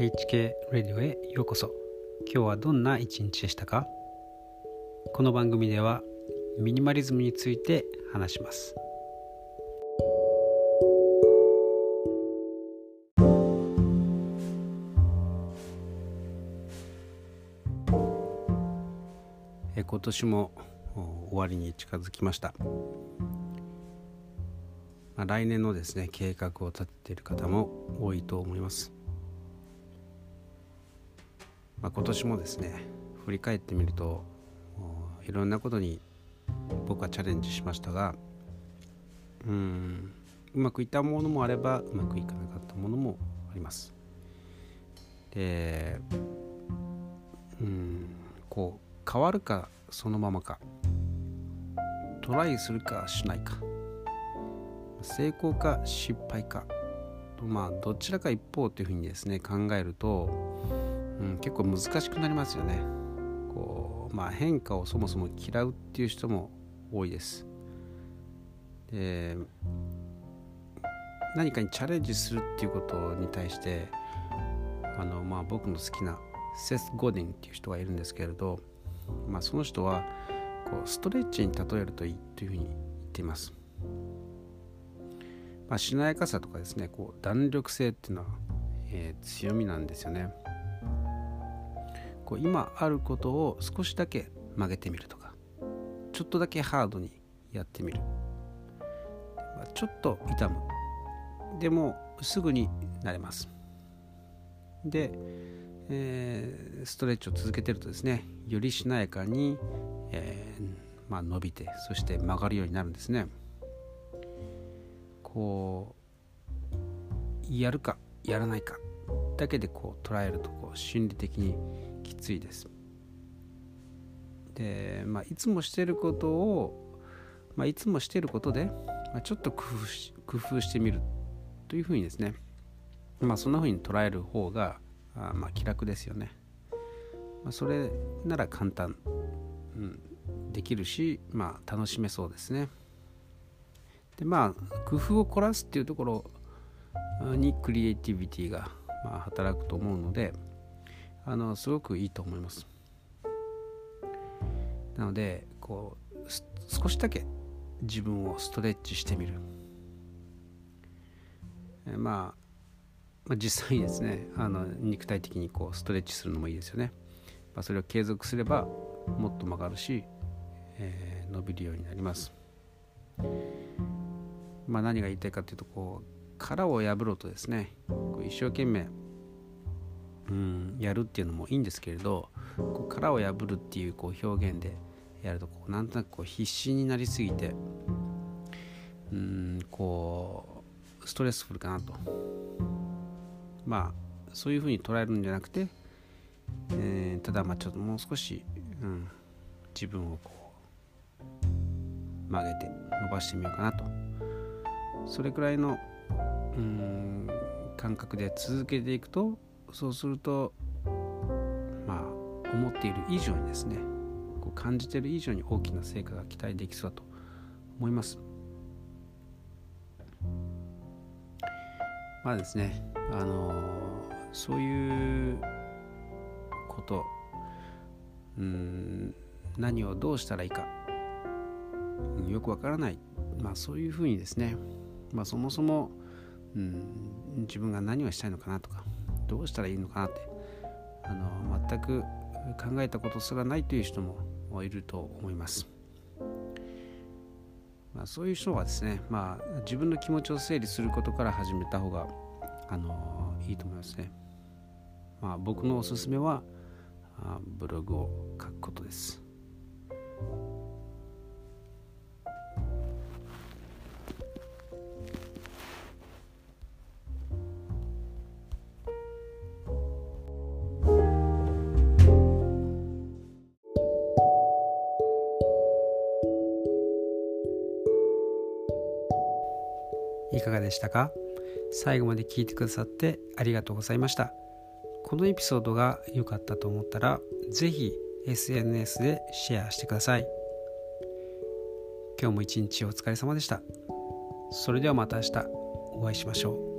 HK レディオへようこそ。今日はどんな一日でしたか？この番組ではミニマリズムについて話します。今年も終わりに近づきました、来年のですね計画を立てている方も多いと思います、まあ、今年もですね振り返ってみるといろんなことに僕はチャレンジしましたがうんうまくいったものもあればうまくいかなかったものもあります。でうんこう変わるかそのままかトライするかしないか成功か失敗かまあどちらか一方というふうにですね考えると、結構難しくなりますよね。こう、まあ、変化をそもそも嫌うっていう人も多いです。で何かにチャレンジするっていうことに対してあの、まあ、僕の好きなセス・ゴディンっていう人がいるんですけれど、まあ、その人はこうストレッチに例えるといいというふうに言っています。まあ、しなやかさとかですねこう弾力性っていうのは、えー、強みなんですよね。こう今あることを少しだけ曲げてみるとかちょっとだけハードにやってみる、ま、ちょっと痛む。でもすぐになれます。で、えー、ストレッチを続けてるとですねよりしなやかに、えーまあ、伸びてそして曲がるようになるんですね。こうやるかやらないかだけでこう捉えるとこう心理的にきついです。で、まあ、いつもしてることを、まあ、いつもしてることで、まあ、ちょっと工夫し工夫してみるというふうにですね、まあ、そんなふうに捉える方があまあ気楽ですよね。まあ、それなら簡単、うん、できるし、まあ、楽しめそうですね。でまあ工夫を凝らすっていうところにクリエイティビティがまあ働くと思うのであのすごくいいと思います。なのでこう少しだけ自分をストレッチしてみる。えまあ、まあ、実際にですねあの肉体的にこうストレッチするのもいいですよね、まあ、それを継続すればもっと曲がるし、えー、伸びるようになります。まあ、何が言いたいかというとこう殻を破ろうとですね一生懸命うんやるっていうのもいいんですけれどこう殻を破るっていうこう表現でやるとこうなんとなくこう必死になりすぎてうんこうストレスフルかなと。まあそういうふうに捉えるんじゃなくて、えー、ただまあちょっともう少し、うん、自分をこう曲げて伸ばしてみようかなと。それくらいのうん感覚で続けていくとそうするとまあ思っている以上にですねこう感じている以上に大きな成果が期待できそうだと思います。まあですねあのそういうことうん何をどうしたらいいかよくわからない。まあそういうふうにですねまあ、そもそも、うん、自分が何をしたいのかなとかどうしたらいいのかなってあの全く考えたことすらないという人もいると思います。まあ、そういう人はですね、まあ、自分の気持ちを整理することから始めた方があのいいと思いますね。まあ、僕のおすすめはブログを書くことです。いかがでしたか？最後まで聞いてくださってありがとうございました。このエピソードが良かったと思ったら是非 SNS でシェアしてください。今日も一日お疲れ様でした。それではまた明日お会いしましょう。